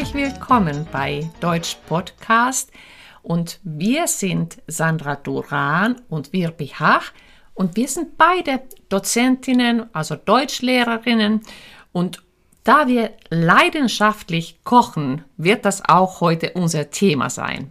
herzlich willkommen bei Deutsch Podcast. Und wir sind Sandra Duran und Wirbi Hach. Und wir sind beide Dozentinnen, also Deutschlehrerinnen. Und da wir leidenschaftlich kochen, wird das auch heute unser Thema sein.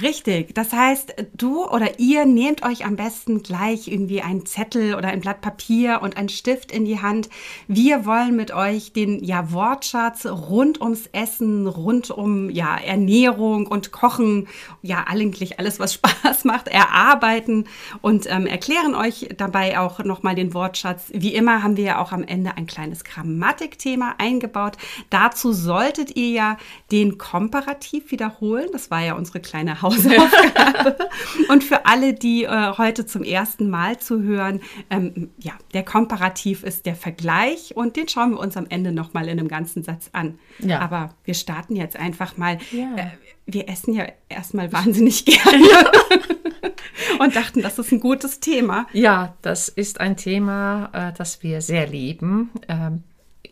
Richtig. Das heißt, du oder ihr nehmt euch am besten gleich irgendwie einen Zettel oder ein Blatt Papier und einen Stift in die Hand. Wir wollen mit euch den ja, Wortschatz rund ums Essen, rund um ja, Ernährung und Kochen, ja, eigentlich alles, was Spaß macht, erarbeiten und ähm, erklären euch dabei auch nochmal den Wortschatz. Wie immer haben wir ja auch am Ende ein kleines Grammatikthema eingebaut. Dazu solltet ihr ja den Komparativ wiederholen. Das war ja unsere kleine Hausaufgabe. und für alle, die äh, heute zum ersten Mal zuhören, ähm, ja, der Komparativ ist der Vergleich und den schauen wir uns am Ende nochmal in einem ganzen Satz an. Ja. Aber wir starten jetzt einfach mal. Ja. Äh, wir essen ja erstmal wahnsinnig gerne und dachten, das ist ein gutes Thema. Ja, das ist ein Thema, äh, das wir sehr lieben.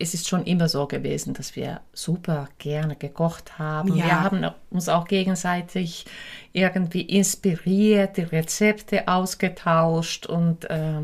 Es ist schon immer so gewesen, dass wir super gerne gekocht haben. Ja. Wir haben uns auch gegenseitig irgendwie inspiriert, die Rezepte ausgetauscht und äh,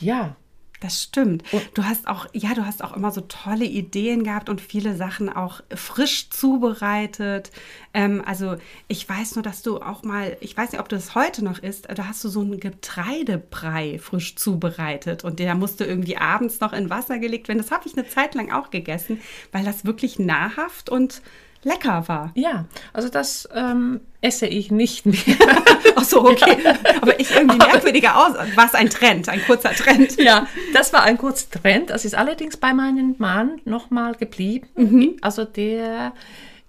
ja, das stimmt. du hast auch, ja, du hast auch immer so tolle Ideen gehabt und viele Sachen auch frisch zubereitet. Ähm, also ich weiß nur, dass du auch mal, ich weiß nicht, ob du das heute noch isst, da hast du so einen Getreidebrei frisch zubereitet und der musste irgendwie abends noch in Wasser gelegt werden. Das habe ich eine Zeit lang auch gegessen, weil das wirklich nahrhaft und lecker war. Ja, also das ähm, esse ich nicht mehr. Ach so, okay. Aber ich irgendwie merkwürdiger aus. War es ein Trend, ein kurzer Trend? Ja, das war ein kurzer Trend. Das ist allerdings bei meinem Mann nochmal geblieben. Mhm. Also der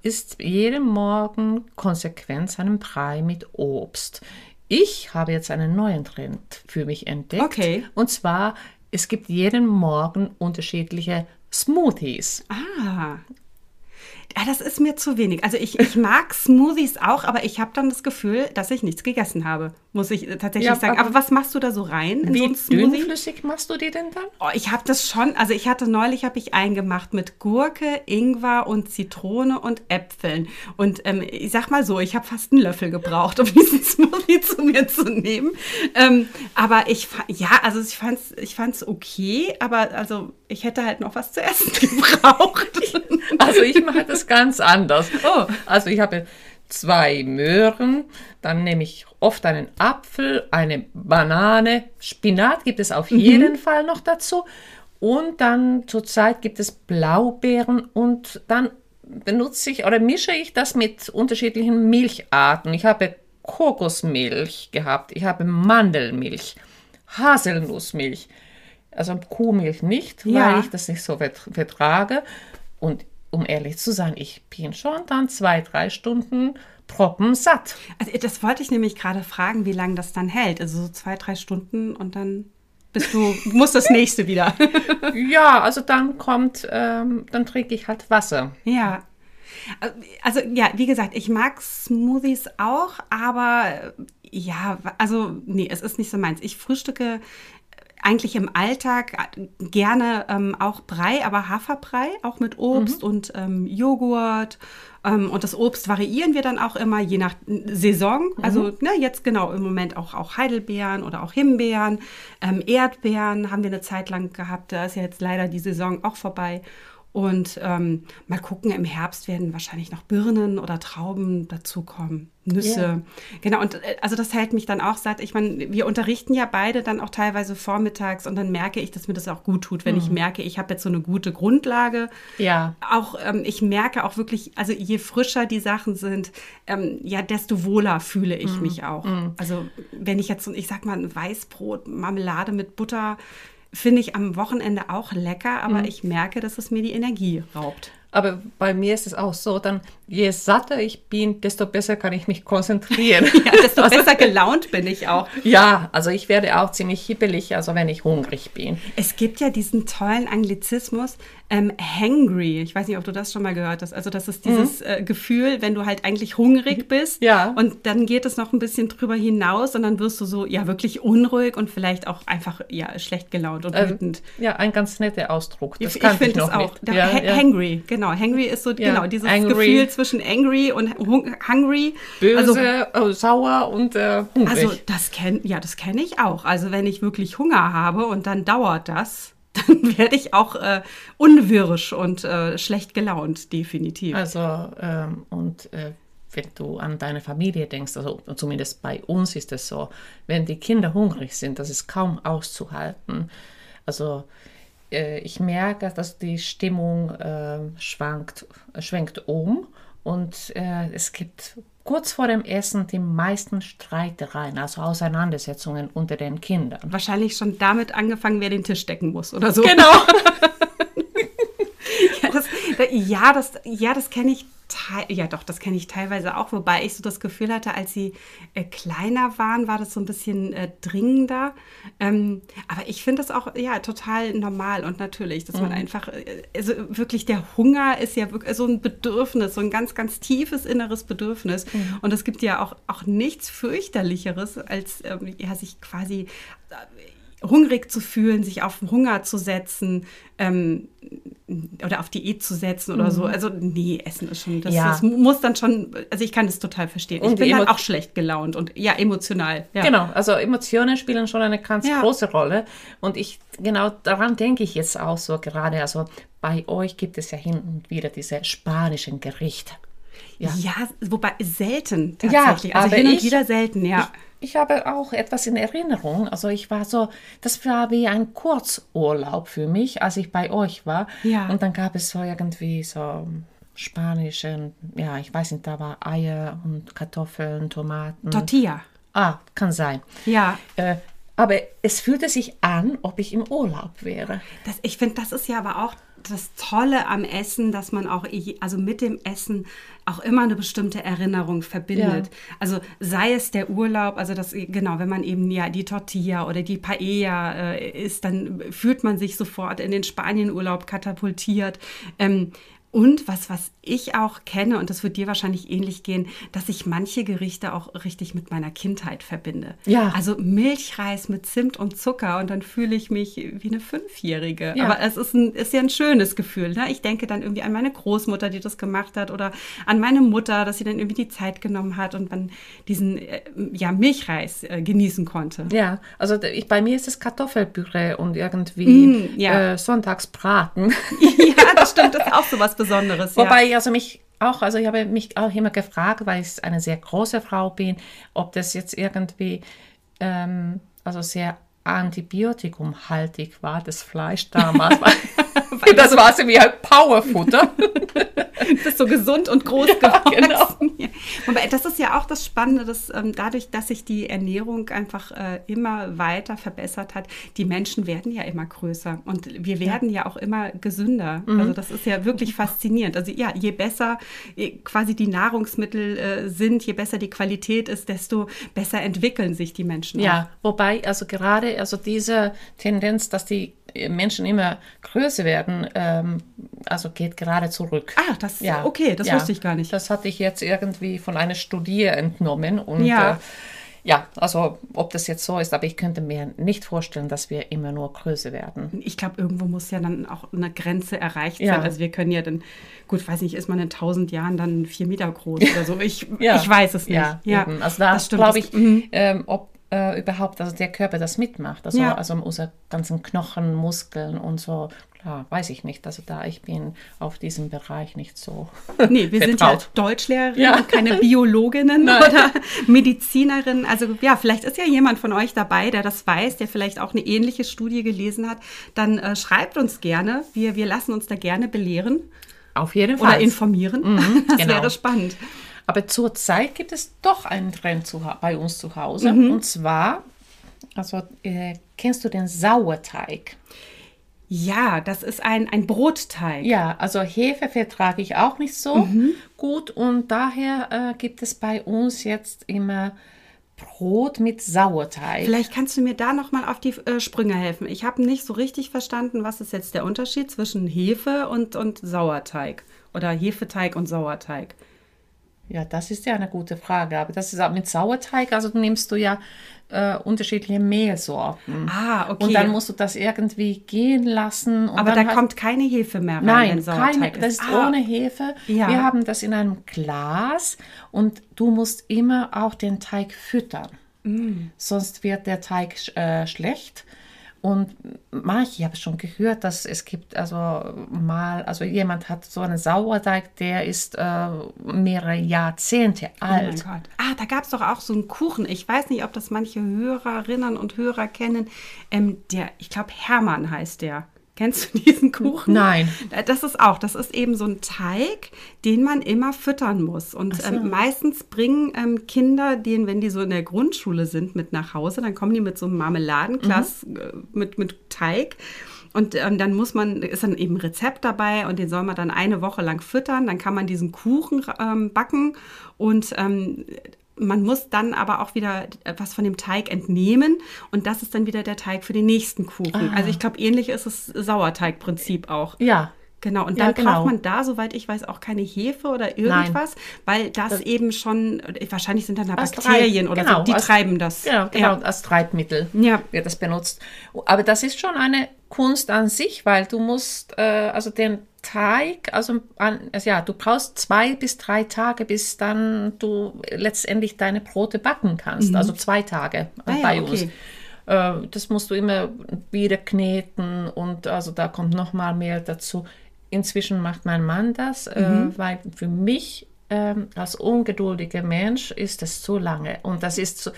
isst jeden Morgen konsequent seinen Brei mit Obst. Ich habe jetzt einen neuen Trend für mich entdeckt. Okay. Und zwar, es gibt jeden Morgen unterschiedliche Smoothies. Ah. Ja, das ist mir zu wenig. Also ich, ich mag Smoothies auch, aber ich habe dann das Gefühl, dass ich nichts gegessen habe, muss ich tatsächlich ja, sagen. Aber, aber was machst du da so rein in wie so dünnflüssig machst du die denn dann? Oh, ich habe das schon, also ich hatte neulich, habe ich eingemacht mit Gurke, Ingwer und Zitrone und Äpfeln. Und ähm, ich sag mal so, ich habe fast einen Löffel gebraucht, um diesen Smoothie zu mir zu nehmen. Ähm, aber ich, ja, also ich fand es ich fand's okay, aber also ich hätte halt noch was zu essen gebraucht. also ich mache das ganz anders. Oh, also ich habe zwei Möhren, dann nehme ich oft einen Apfel, eine Banane, Spinat gibt es auf mhm. jeden Fall noch dazu. Und dann zurzeit gibt es Blaubeeren und dann benutze ich oder mische ich das mit unterschiedlichen Milcharten. Ich habe Kokosmilch gehabt, ich habe Mandelmilch, Haselnussmilch, also Kuhmilch nicht, ja. weil ich das nicht so vertrage. Und um ehrlich zu sein, ich bin schon dann zwei, drei Stunden proppen satt. Also das wollte ich nämlich gerade fragen, wie lange das dann hält. Also so zwei, drei Stunden und dann bist du, musst das nächste wieder. ja, also dann kommt, ähm, dann trinke ich halt Wasser. Ja. Also ja, wie gesagt, ich mag Smoothies auch, aber ja, also nee, es ist nicht so meins. Ich frühstücke eigentlich im Alltag gerne ähm, auch Brei, aber Haferbrei, auch mit Obst mhm. und ähm, Joghurt. Ähm, und das Obst variieren wir dann auch immer, je nach Saison. Mhm. Also ne, jetzt genau im Moment auch, auch Heidelbeeren oder auch Himbeeren. Ähm, Erdbeeren haben wir eine Zeit lang gehabt. Da ist ja jetzt leider die Saison auch vorbei. Und ähm, mal gucken, im Herbst werden wahrscheinlich noch Birnen oder Trauben dazukommen, Nüsse. Yeah. Genau, und äh, also das hält mich dann auch satt. Ich meine, wir unterrichten ja beide dann auch teilweise vormittags und dann merke ich, dass mir das auch gut tut, wenn mhm. ich merke, ich habe jetzt so eine gute Grundlage. Ja. Auch ähm, ich merke auch wirklich, also je frischer die Sachen sind, ähm, ja, desto wohler fühle ich mhm. mich auch. Mhm. Also wenn ich jetzt, ich sag mal, ein Weißbrot, Marmelade mit Butter finde ich am Wochenende auch lecker, aber mhm. ich merke, dass es mir die Energie raubt. Aber bei mir ist es auch so, dann je satter ich bin, desto besser kann ich mich konzentrieren. ja, desto also, besser gelaunt bin ich auch. Ja, also ich werde auch ziemlich hibbelig, also wenn ich hungrig bin. Es gibt ja diesen tollen Anglizismus, ähm, hangry. Ich weiß nicht, ob du das schon mal gehört hast. Also das ist dieses mhm. äh, Gefühl, wenn du halt eigentlich hungrig bist. Ja. Und dann geht es noch ein bisschen drüber hinaus und dann wirst du so, ja, wirklich unruhig und vielleicht auch einfach, ja, schlecht gelaunt und Ähm, wütend. ja, ein ganz netter Ausdruck. Das ich kannte finde es auch. Da, Ja, ha ja. Hangry, genau. Hangry ist so, genau, dieses angry. Gefühl zwischen angry und hung hungry. Böse, oh, sauer und äh, hungrig. Also das kenn, ja, das kenne ich auch. Also wenn ich wirklich Hunger habe und dann dauert das, dann werde ich auch äh, unwirsch und äh, schlecht gelaunt, definitiv. Also, ähm, und äh, wenn du an deine Familie denkst, also zumindest bei uns ist es so, wenn die Kinder hungrig sind, das ist kaum auszuhalten. Also, äh, ich merke, dass die Stimmung äh, schwankt, schwenkt um und äh, es gibt kurz vor dem Essen die meisten Streitereien, also Auseinandersetzungen unter den Kindern. Wahrscheinlich schon damit angefangen, wer den Tisch decken muss oder so. Genau. Ja, das, da- ja, das, ja, das kenne ich. Ja, doch, das kenne ich teilweise auch. Wobei ich so das Gefühl hatte, als sie äh, kleiner waren, war das so ein bisschen äh, dringender. Ähm, aber ich finde das auch ja total normal und natürlich, dass man einfach, äh, also wirklich der Hunger ist ja wirklich so ein Bedürfnis, so ein ganz, ganz tiefes inneres Bedürfnis. Und es gibt ja auch, auch nichts fürchterlicheres, als ähm, ja, sich quasi äh, hungrig zu fühlen, sich auf Hunger zu setzen ähm, oder auf Diät zu setzen oder so. Also nee, Essen ist schon, das, Mhm. Ja. das muss dann schon, also ich kann das total verstehen. ich Und bin die halt auch schlecht gelaunt und ja, emotional. Ja. Genau, also Emotionen spielen schon eine ganz Ja. große Rolle. Und ich, genau daran denke ich jetzt auch so gerade. Also bei euch gibt es ja hin und wieder diese spanischen Gerichte. Ja. Ja, wobei selten Ja, tatsächlich. also aber hin und ich- wieder selten, ja. Ich, habe auch etwas in Erinnerung. Also ich war so, das war wie ein Kurzurlaub für mich, als ich bei euch war. Ja. Und dann gab es so irgendwie so spanischen, ja, ich weiß nicht, da war Eier und Kartoffeln, Tomaten. Tortilla. ah, kann sein. Ja. Äh, aber es fühlte sich an, ob ich im Urlaub wäre. Das, ich finde, das ist ja aber auch das Tolle am Essen, dass man auch, also mit dem Essen auch immer eine bestimmte Erinnerung verbindet. Ja. Also sei es der Urlaub, also das, genau, wenn man eben ja die Tortilla oder die Paella äh, isst, dann fühlt man sich sofort in den Spanienurlaub katapultiert. Ähm, und was, was ich auch kenne, und das wird dir wahrscheinlich ähnlich gehen, dass ich manche Gerichte auch richtig mit meiner Kindheit verbinde. Ja. Also Milchreis mit Zimt und Zucker und dann fühle ich mich wie eine Fünfjährige. Ja. Aber es ist, ein, ist ja ein schönes Gefühl. Ne? Ich denke dann irgendwie an meine Großmutter, die das gemacht hat oder an meine Mutter, dass sie dann irgendwie die Zeit genommen hat und man diesen äh, ja, Milchreis äh, genießen konnte. Ja, also ich, bei mir ist es Kartoffelpüree und irgendwie Mm, ja. äh, Sonntagsbraten. ja, das stimmt, das ist auch so was Besonderes. Wobei, also mich auch, also ich habe mich auch immer gefragt, weil ich eine sehr große Frau bin, ob das jetzt irgendwie, ähm, also sehr antibiotikumhaltig war, das Fleisch damals. weil das war so wie halt Powerfutter. Du bist so gesund und groß geworden. genau. Ja. Wobei, das ist ja auch das Spannende, dass ähm, dadurch, dass sich die Ernährung einfach äh, immer weiter verbessert hat, die Menschen werden ja immer größer und wir werden ja, auch immer gesünder. Mhm. Also das ist ja wirklich faszinierend. Also ja, je besser äh, quasi die Nahrungsmittel äh, sind, je besser die Qualität ist, desto besser entwickeln sich die Menschen. Ja, wobei also gerade also diese Tendenz, dass die Menschen immer größer werden, ähm, also geht gerade zurück. Ah, das- okay, das wusste ich gar nicht. Das hatte ich jetzt irgendwie von einer Studie entnommen und Ja. äh, ja, also ob das jetzt so ist, aber ich könnte mir nicht vorstellen, dass wir immer nur größer werden. Ich glaube, irgendwo muss ja dann auch eine Grenze erreicht Ja. sein. Also wir können ja dann, gut, weiß nicht, ist man in tausend Jahren dann vier Meter groß oder so? Ich, Ja. ich weiß es nicht. Ja, eben. also da das stimmt. glaube ich, mhm. ähm, ob äh, überhaupt also der Körper das mitmacht. Also, Ja. also unsere ganzen Knochen, Muskeln und so. Klar, weiß ich nicht. Also da ich bin auf diesem Bereich nicht so Nee, wir sind ja vertraut. Deutschlehrerinnen Ja. und keine Biologinnen oder Medizinerinnen. Also ja, vielleicht ist ja jemand von euch dabei, der das weiß, der vielleicht auch eine ähnliche Studie gelesen hat. Dann äh, schreibt uns gerne. Wir, wir lassen uns da gerne belehren Auf jeden oder Fall. informieren. das genau. wäre spannend. Aber zurzeit gibt es doch einen Trend zu, bei uns zu Hause. Mhm. Und zwar, also äh, kennst du den Sauerteig? Ja, das ist ein, ein Brotteig. Ja, also Hefe vertrage ich auch nicht so Mhm. gut und daher äh, gibt es bei uns jetzt immer Brot mit Sauerteig. Vielleicht kannst du mir da noch mal auf die äh, Sprünge helfen. Ich habe nicht so richtig verstanden, was ist jetzt der Unterschied zwischen Hefe und, und Sauerteig oder Hefeteig und Sauerteig. Ja, das ist ja eine gute Frage. Aber das ist auch mit Sauerteig, also nimmst du ja äh, unterschiedliche Mehlsorten. Ah, okay. Und dann musst du das irgendwie gehen lassen. Aber da hast- kommt keine Hefe mehr rein, Nein, wenn Sauerteig keine, das ist Ah, ohne Hefe. Ja. Wir haben das in einem Glas und du musst immer auch den Teig füttern. Mm. Sonst wird der Teig äh, schlecht. Und manche, ich habe schon gehört, dass es gibt also mal, also jemand hat so einen Sauerteig, der ist äh, mehrere Jahrzehnte Oh mein alt. Gott. Ah, da gab es doch auch so einen Kuchen. Ich weiß nicht, ob das manche Hörerinnen und Hörer kennen. Ähm, der, ich glaube, Hermann heißt der. Kennst du diesen Kuchen? Nein. Äh, Das ist auch, das ist eben so ein Teig, den man immer füttern muss. Und so. ähm, meistens bringen ähm, Kinder den, wenn die so in der Grundschule sind, mit nach Hause. Dann kommen die mit so einem Marmeladenglas äh, mit, mit Teig. Und ähm, dann muss man, ist dann eben ein Rezept dabei und den soll man dann eine Woche lang füttern. Dann kann man diesen Kuchen ähm, backen und ähm, man muss dann aber auch wieder was von dem Teig entnehmen und das ist dann wieder der Teig für den nächsten Kuchen. Also ich glaube, ähnlich ist es Sauerteigprinzip auch. Ja. Genau, und Ja, dann genau. braucht man da, soweit ich weiß, auch keine Hefe oder irgendwas, weil das, eben schon, wahrscheinlich sind dann da Bakterien oder genau, so, die als- treiben das. Genau, genau als Treibmittel Ja. wird das benutzt. Aber das ist schon eine Kunst an sich, weil du musst, äh, also den Teig, also, also ja, du brauchst zwei bis drei Tage, bis dann du letztendlich deine Brote backen kannst. Also zwei Tage Ah ja, bei okay. uns. Äh, Das musst du immer wieder kneten und also da kommt noch mal mehr dazu. Inzwischen macht mein Mann das, Mhm. äh, weil für mich ähm, als ungeduldiger Mensch ist es zu lange und das ist so,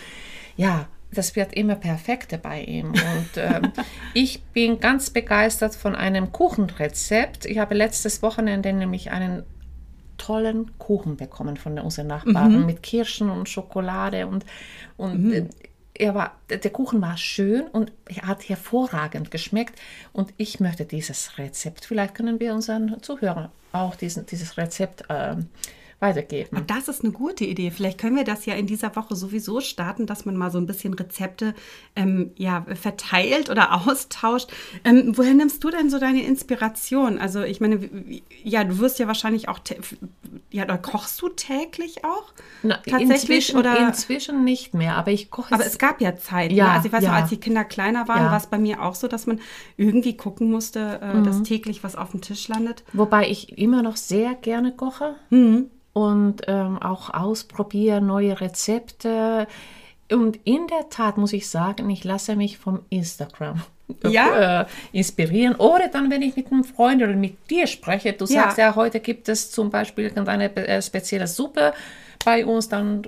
ja, das wird immer perfekter bei ihm. Und ähm, ich bin ganz begeistert von einem Kuchenrezept. Ich habe letztes Wochenende nämlich einen tollen Kuchen bekommen von unseren Nachbarn mit Kirschen und Schokolade und, und äh, er war, der Kuchen war schön und er hat hervorragend geschmeckt und ich möchte dieses Rezept, vielleicht können wir unseren Zuhörern auch diesen, dieses Rezept ähm, weitergeben. Und das ist eine gute Idee. Vielleicht können wir das ja in dieser Woche sowieso starten, dass man mal so ein bisschen Rezepte ähm, ja, verteilt oder austauscht. Ähm, woher nimmst du denn so deine Inspiration? Also ich meine, ja, du wirst ja wahrscheinlich auch, ja, oder kochst du täglich auch? Na, Tatsächlich inzwischen, oder? inzwischen nicht mehr, aber ich koche Aber es gab ja Zeiten. Ja, ne? Also ich weiß ja. noch, als die Kinder kleiner waren, Ja. war es bei mir auch so, dass man irgendwie gucken musste, äh, dass täglich was auf dem Tisch landet. Wobei ich immer noch sehr gerne koche und ähm, auch ausprobiere neue Rezepte. Und in der Tat muss ich sagen, ich lasse mich vom Instagram Ja? äh, inspirieren. Oder dann, wenn ich mit einem Freund oder mit dir spreche, du Ja. sagst ja, heute gibt es zum Beispiel irgendeine äh, spezielle Suppe bei uns, dann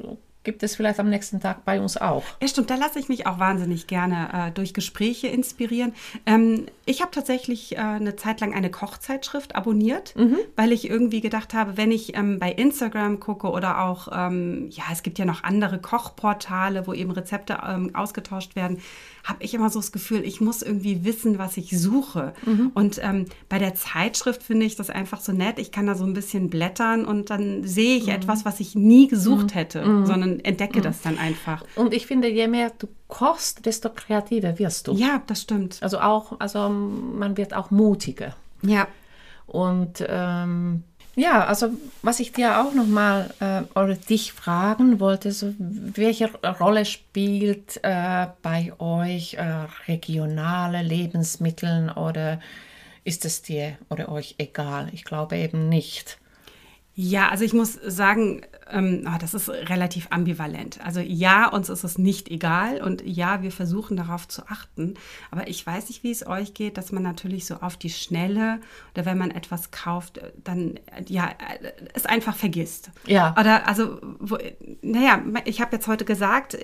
gibt es vielleicht am nächsten Tag bei uns auch. Ja, stimmt, da lasse ich mich auch wahnsinnig gerne äh, durch Gespräche inspirieren. Ähm, ich habe tatsächlich äh, eine Zeit lang eine Kochzeitschrift abonniert, weil ich irgendwie gedacht habe, wenn ich ähm, bei Instagram gucke oder auch, ähm, ja, es gibt ja noch andere Kochportale, wo eben Rezepte ähm, ausgetauscht werden, habe ich immer so das Gefühl, ich muss irgendwie wissen, was ich suche. Und ähm, bei der Zeitschrift finde ich das einfach so nett. Ich kann da so ein bisschen blättern und dann sehe ich etwas, was ich nie gesucht hätte, sondern entdecke das dann einfach. Und ich finde, je mehr du kochst, desto kreativer wirst du. Ja, das stimmt. Also auch, also man wird auch mutiger. Ja. Und ähm, ja, also was ich dir auch nochmal äh, oder dich fragen wollte, so, welche Rolle spielt äh, bei euch äh, regionale Lebensmittel oder ist es dir oder euch egal? Ich glaube eben nicht. Ja, also ich muss sagen, ähm, ah, das ist relativ ambivalent. Also ja, uns ist es nicht egal und ja, wir versuchen darauf zu achten. Aber ich weiß nicht, wie es euch geht, dass man natürlich so auf die Schnelle oder wenn man etwas kauft, äh, dann äh, ja äh, es einfach vergisst. Ja. Oder also, wo, naja, ich habe jetzt heute gesagt,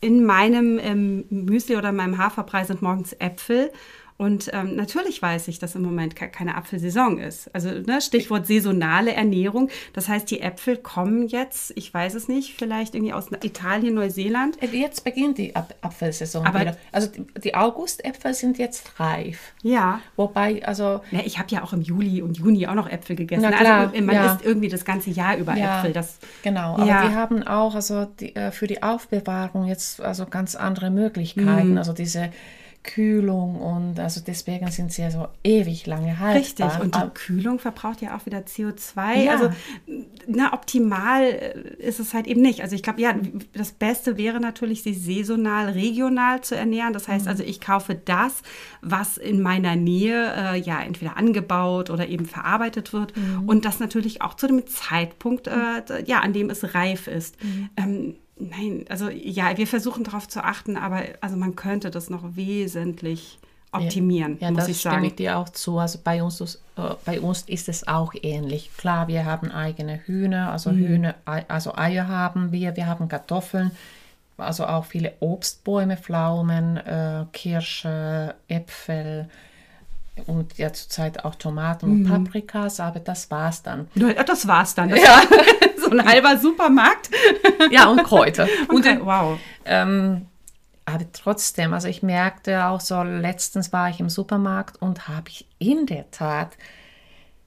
in meinem ähm, Müsli oder in meinem Haferbrei sind morgens Äpfel. Und ähm, natürlich weiß ich, dass im Moment keine Apfelsaison ist. Also ne, Stichwort saisonale Ernährung. Das heißt, die Äpfel kommen jetzt, ich weiß es nicht, vielleicht irgendwie aus Italien, Neuseeland. Äh, jetzt beginnt die Ap Apfelsaison Aber wieder. Also die, Augustäpfel sind jetzt reif. Ja. Wobei, also... Ja, ich habe ja auch im Juli und Juni auch noch Äpfel gegessen. Na klar, also man ja. isst irgendwie das ganze Jahr über ja, Äpfel. Das, genau, aber ja. wir haben auch also die, äh, für die Aufbewahrung jetzt also ganz andere Möglichkeiten. Mhm. Also diese Kühlung und also deswegen sind sie ja so ewig lange haltbar. Richtig, und die Kühlung verbraucht ja auch wieder CO2. Ja. Also na, optimal äh, ist es halt eben nicht. Also ich glaube, ja, das Beste wäre natürlich, sie saisonal, regional zu ernähren. Das heißt mhm. also, ich kaufe das, was in meiner Nähe äh, ja entweder angebaut oder eben verarbeitet wird mhm. und das natürlich auch zu dem Zeitpunkt, äh, ja, an dem es reif ist. Mhm. Ähm, Nein, also ja, wir versuchen darauf zu achten, aber also man könnte das noch wesentlich optimieren, ja, ja, muss ich sagen. stimme ich dir auch zu. Also bei uns, äh, bei uns ist es auch ähnlich. Klar, wir haben eigene Hühner, also mhm. Hühner, also Eier haben wir, wir haben Kartoffeln, also auch viele Obstbäume, Pflaumen, äh, Kirsche, Äpfel und ja zurzeit auch Tomaten und mhm. Paprikas, aber das war's dann. Ja, das war's dann. Das ja. so ein halber Supermarkt. ja, und Kräuter. Und, okay, wow. Ähm, aber trotzdem, also ich merkte auch so, letztens war ich im Supermarkt und habe ich in der Tat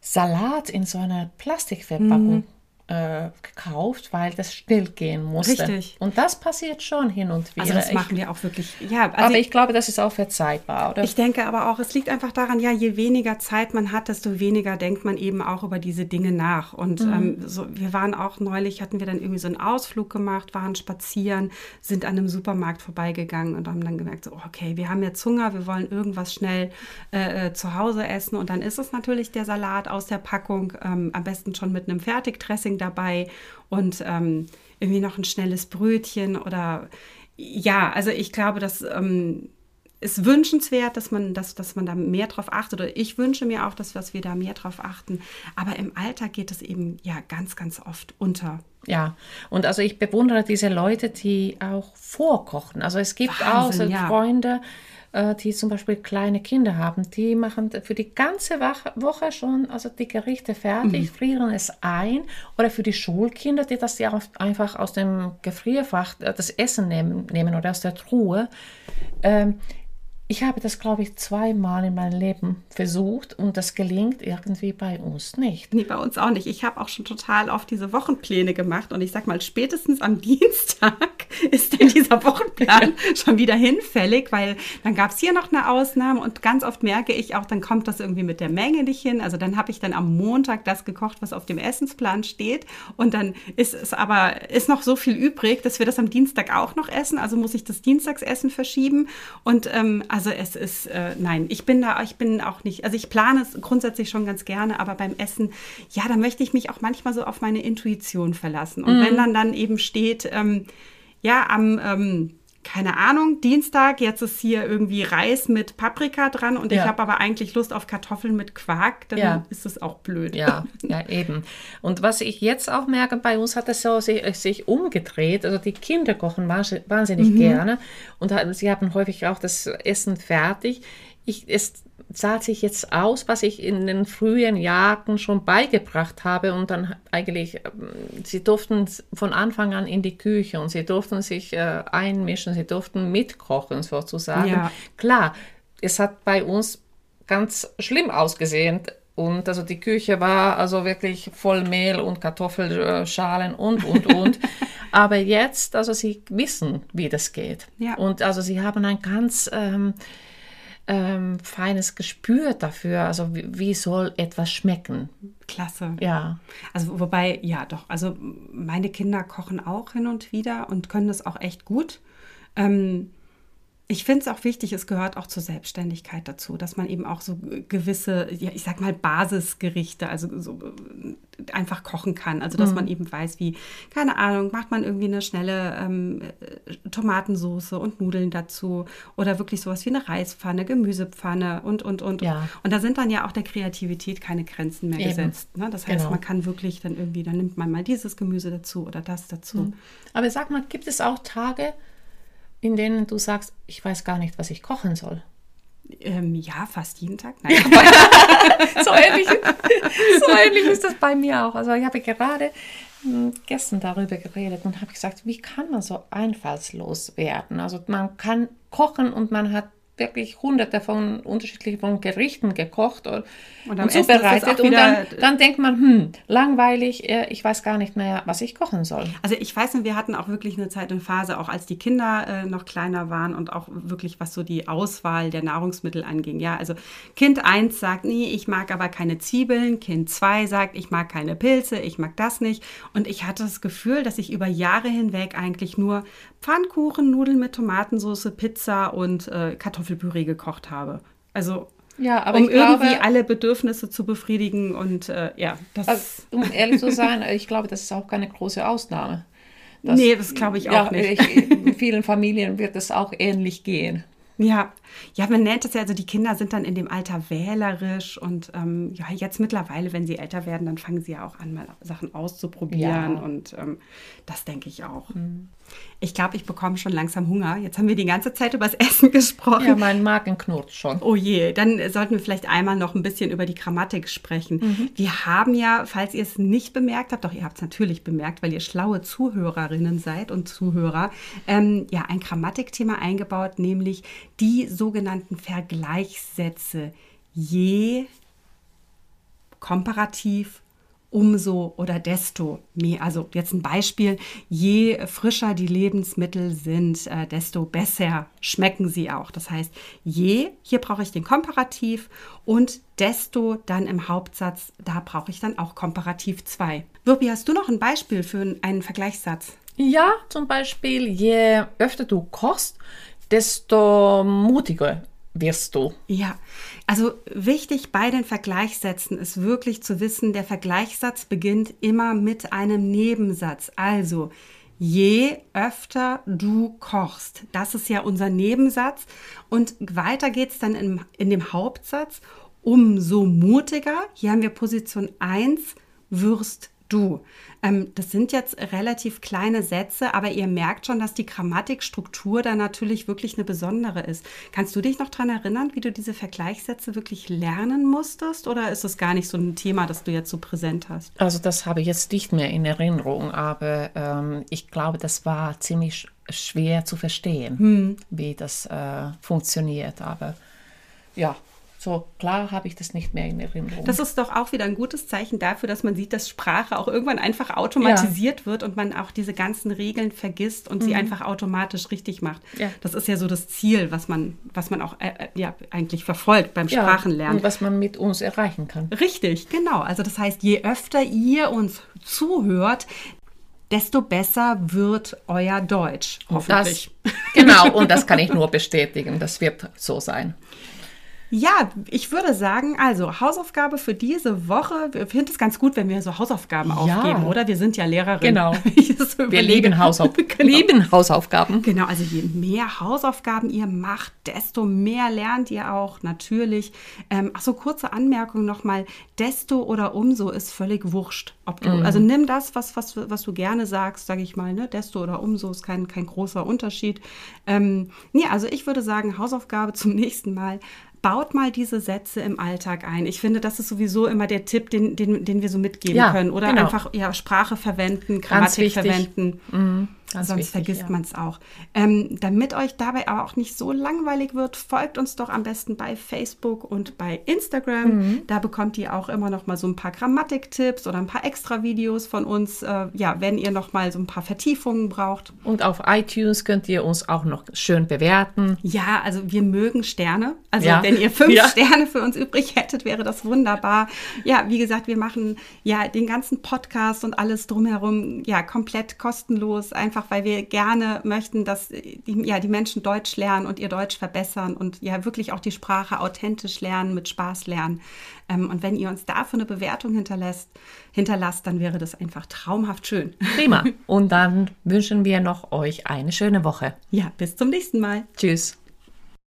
Salat in so einer Plastikverpackung mhm äh, gekauft, weil das stillgehen musste. Richtig. Und das passiert schon hin und wieder. Also das machen wir auch wirklich. Ja, also aber ich, ich, glaube, das ist auch verzeihbar, oder? Ich denke aber auch, es liegt einfach daran, ja, je weniger Zeit man hat, desto weniger denkt man eben auch über diese Dinge nach. Und mhm. ähm, so, wir waren auch neulich, hatten wir dann irgendwie so einen Ausflug gemacht, waren spazieren, sind an einem Supermarkt vorbeigegangen und haben dann gemerkt, so, okay, wir haben jetzt Hunger, wir wollen irgendwas schnell äh, äh zu Hause essen. Und dann ist es natürlich der Salat aus der Packung, ähm, am besten schon mit einem Fertigdressing dabei und ähm, irgendwie noch ein schnelles Brötchen oder ja, also ich glaube, dass ähm, ist wünschenswert, dass man, dass, dass man da mehr drauf achtet. Oder ich wünsche mir auch, dass, dass wir da mehr drauf achten. Aber im Alltag geht es eben ja ganz, ganz oft unter. Ja, und also ich bewundere diese Leute, die auch vorkochen. Also es gibt Wahnsinn, auch so ja. Freunde, die zum Beispiel kleine Kinder haben, die machen für die ganze Woche schon also die Gerichte fertig, mhm. frieren es ein. Oder für die Schulkinder, die das ja einfach aus dem Gefrierfach äh, das Essen nehmen, nehmen oder aus der Truhe. Ähm, ich habe das, glaube ich, zweimal in meinem Leben versucht und das gelingt irgendwie bei uns nicht. Nee, bei uns auch nicht. Ich habe auch schon total oft diese Wochenpläne gemacht und ich sag mal, spätestens am Dienstag ist dann dieser Wochenplan schon wieder hinfällig, weil dann gab es hier noch eine Ausnahme und ganz oft merke ich auch, dann kommt das irgendwie mit der Menge nicht hin. Also dann habe ich dann am Montag das gekocht, was auf dem Essensplan steht und dann ist es aber, ist noch so viel übrig, dass wir das am Dienstag auch noch essen. Also muss ich das Dienstagsessen verschieben und ähm, also es ist, äh, nein, ich bin da, ich bin auch nicht, also ich plane es grundsätzlich schon ganz gerne, aber beim Essen, ja, da möchte ich mich auch manchmal so auf meine Intuition verlassen. Und mhm. wenn dann dann eben steht, ähm, ja, am, ähm, keine Ahnung, Dienstag, jetzt ist hier irgendwie Reis mit Paprika dran und ja. ich habe aber eigentlich Lust auf Kartoffeln mit Quark, dann ja. ist es auch blöd. Ja, ja, eben. Und was ich jetzt auch merke, bei uns hat es so sich, sich umgedreht. Also die Kinder kochen wahnsinnig mhm. gerne und sie haben häufig auch das Essen fertig. Ich, es zahlt sich jetzt aus, was ich in den frühen Jahren schon beigebracht habe und dann eigentlich, ähm, sie durften von Anfang an in die Küche und sie durften sich äh, einmischen, sie durften mitkochen sozusagen. Ja. Klar, es hat bei uns ganz schlimm ausgesehen und also die Küche war also wirklich voll Mehl und Kartoffelschalen und, und, und. Aber jetzt, also sie wissen, wie das geht. Ja. Und also sie haben ein ganz... Ähm, ähm, feines Gespür dafür, also wie, wie, soll etwas schmecken. Klasse. Ja. Also wobei, ja doch, also meine Kinder kochen auch hin und wieder und können das auch echt gut. Ähm, ich finde es auch wichtig, es gehört auch zur Selbstständigkeit dazu, dass man eben auch so gewisse, ja, ich sag mal, Basisgerichte, also so äh, einfach kochen kann. Also dass mhm. man eben weiß, wie, keine Ahnung, macht man irgendwie eine schnelle ähm, äh, Tomatensoße und Nudeln dazu oder wirklich sowas wie eine Reispfanne, Gemüsepfanne und, und, und. Ja. Und da sind dann ja auch der Kreativität keine Grenzen mehr eben. gesetzt. Ne? Das heißt, genau. man kann wirklich dann irgendwie, dann nimmt man mal dieses Gemüse dazu oder das dazu. Mhm. Aber sag mal, gibt es auch Tage, in denen du sagst, ich weiß gar nicht, was ich kochen soll? Ähm, ja, fast jeden Tag. Nein, so, ähnlich, so ähnlich ist das bei mir auch. Also ich habe gerade hm, gestern darüber geredet und habe gesagt, wie kann man so einfallslos werden? Also man kann kochen und man hat wirklich hunderte von unterschiedlichen Gerichten gekocht und, und, und zubereitet. Und dann, dann, denkt man, hm, langweilig, äh, ich weiß gar nicht mehr, was ich kochen soll. Also ich weiß nicht, wir hatten auch wirklich eine Zeit und Phase, auch als die Kinder äh, noch kleiner waren und auch wirklich, was so die Auswahl der Nahrungsmittel anging. Ja, also Kind 1 sagt, nee, ich mag aber keine Zwiebeln. Kind 2 sagt, ich mag keine Pilze, ich mag das nicht. Und ich hatte das Gefühl, dass ich über Jahre hinweg eigentlich nur Pfannkuchen, Nudeln mit Tomatensauce, Pizza und äh, Kartoffelpüree gekocht habe. Also ja, aber um irgendwie alle Bedürfnisse zu befriedigen und äh, ja, das. Also, um ehrlich zu sein, ich glaube, das ist auch keine große Ausnahme. Das, nee, das glaube ich auch ja, nicht. Ich, in vielen Familien wird es auch ähnlich gehen. Ja, ja, man nennt es ja, also die Kinder sind dann in dem Alter wählerisch und ähm, ja, jetzt mittlerweile, wenn sie älter werden, dann fangen sie ja auch an, mal Sachen auszuprobieren ja. und ähm, das denke ich auch. Mhm. Ich glaube, ich bekomme schon langsam Hunger. Jetzt haben wir die ganze Zeit über das Essen gesprochen. Ja, mein Magen knurrt schon. Oh je, dann sollten wir vielleicht einmal noch ein bisschen über die Grammatik sprechen. Mhm. Wir haben ja, falls ihr es nicht bemerkt habt, doch ihr habt es natürlich bemerkt, weil ihr schlaue Zuhörerinnen seid und Zuhörer, ähm, ja, ein Grammatikthema eingebaut, nämlich die sogenannten Vergleichssätze. Je, komparativ, umso oder desto mehr. Also jetzt ein Beispiel, je frischer die Lebensmittel sind, äh, desto besser schmecken sie auch. Das heißt, je, hier brauche ich den Komparativ und desto dann im Hauptsatz, da brauche ich dann auch Komparativ 2. Wirbi, hast du noch ein Beispiel für einen Vergleichssatz? Ja, zum Beispiel, je öfter du kochst, desto mutiger wirst du. Ja, also wichtig bei den Vergleichssätzen ist wirklich zu wissen, der Vergleichssatz beginnt immer mit einem Nebensatz. Also je öfter du kochst. Das ist ja unser Nebensatz. Und weiter geht es dann in, in dem Hauptsatz. Umso mutiger, hier haben wir Position 1, wirst du. Ähm, das sind jetzt relativ kleine Sätze, aber ihr merkt schon, dass die Grammatikstruktur da natürlich wirklich eine besondere ist. Kannst du dich noch daran erinnern, wie du diese Vergleichssätze wirklich lernen musstest? Oder ist das gar nicht so ein Thema, das du jetzt so präsent hast? Also das habe ich jetzt nicht mehr in Erinnerung, aber ähm, ich glaube, das war ziemlich schwer zu verstehen, hm. wie das äh, funktioniert. Aber ja, so klar habe ich das nicht mehr in Erinnerung. Das ist doch auch wieder ein gutes Zeichen dafür, dass man sieht, dass Sprache auch irgendwann einfach automatisiert ja. wird und man auch diese ganzen Regeln vergisst und mhm. sie einfach automatisch richtig macht. Ja. Das ist ja so das Ziel, was man, was man auch äh, äh ja, eigentlich verfolgt beim ja, Sprachenlernen. Und was man mit uns erreichen kann. Richtig, genau. Also das heißt, je öfter ihr uns zuhört, desto besser wird euer Deutsch. Hoffentlich. Das, genau, und das kann ich nur bestätigen. Das wird so sein. Ja, ich würde sagen, also Hausaufgabe für diese Woche. Ich finde es ganz gut, wenn wir so Hausaufgaben ja. aufgeben, oder? Wir sind ja Lehrerin. Genau. so wir lieben, Hausauf genau. lieben Hausaufgaben. Genau, also je mehr Hausaufgaben ihr macht, desto mehr lernt ihr auch natürlich. Ähm, ach so, kurze Anmerkung nochmal. Desto oder umso ist völlig wurscht. Du, mhm. Also nimm das, was, was, was du gerne sagst, sage ich mal. Ne? Desto oder umso ist kein, kein großer Unterschied. Ähm, nee, also ich würde sagen, Hausaufgabe zum nächsten Mal baut mal diese Sätze im Alltag ein. Ich finde, das ist sowieso immer der Tipp, den, den, den wir so mitgeben ja, können. Oder genau. einfach ja, Sprache verwenden, Grammatik verwenden. Mhm. Ganz Sonst wichtig, vergisst ja. man es auch. Ähm, damit euch dabei aber auch nicht so langweilig wird, folgt uns doch am besten bei Facebook und bei Instagram. Mhm. Da bekommt ihr auch immer noch mal so ein paar Grammatiktipps oder ein paar extra Videos von uns, äh, ja, wenn ihr noch mal so ein paar Vertiefungen braucht. Und auf iTunes könnt ihr uns auch noch schön bewerten. Ja, also wir mögen Sterne. Also ja. wenn ihr fünf ja. Sterne für uns übrig hättet, wäre das wunderbar. Ja, wie gesagt, wir machen ja den ganzen Podcast und alles drumherum ja komplett kostenlos, einfach einfach weil wir gerne möchten, dass die, ja, die Menschen Deutsch lernen und ihr Deutsch verbessern und ja wirklich auch die Sprache authentisch lernen, mit Spaß lernen. Ähm, und wenn ihr uns dafür eine Bewertung hinterlässt, hinterlasst, dann wäre das einfach traumhaft schön. Prima. Und dann wünschen wir noch euch eine schöne Woche. Ja, bis zum nächsten Mal. Tschüss.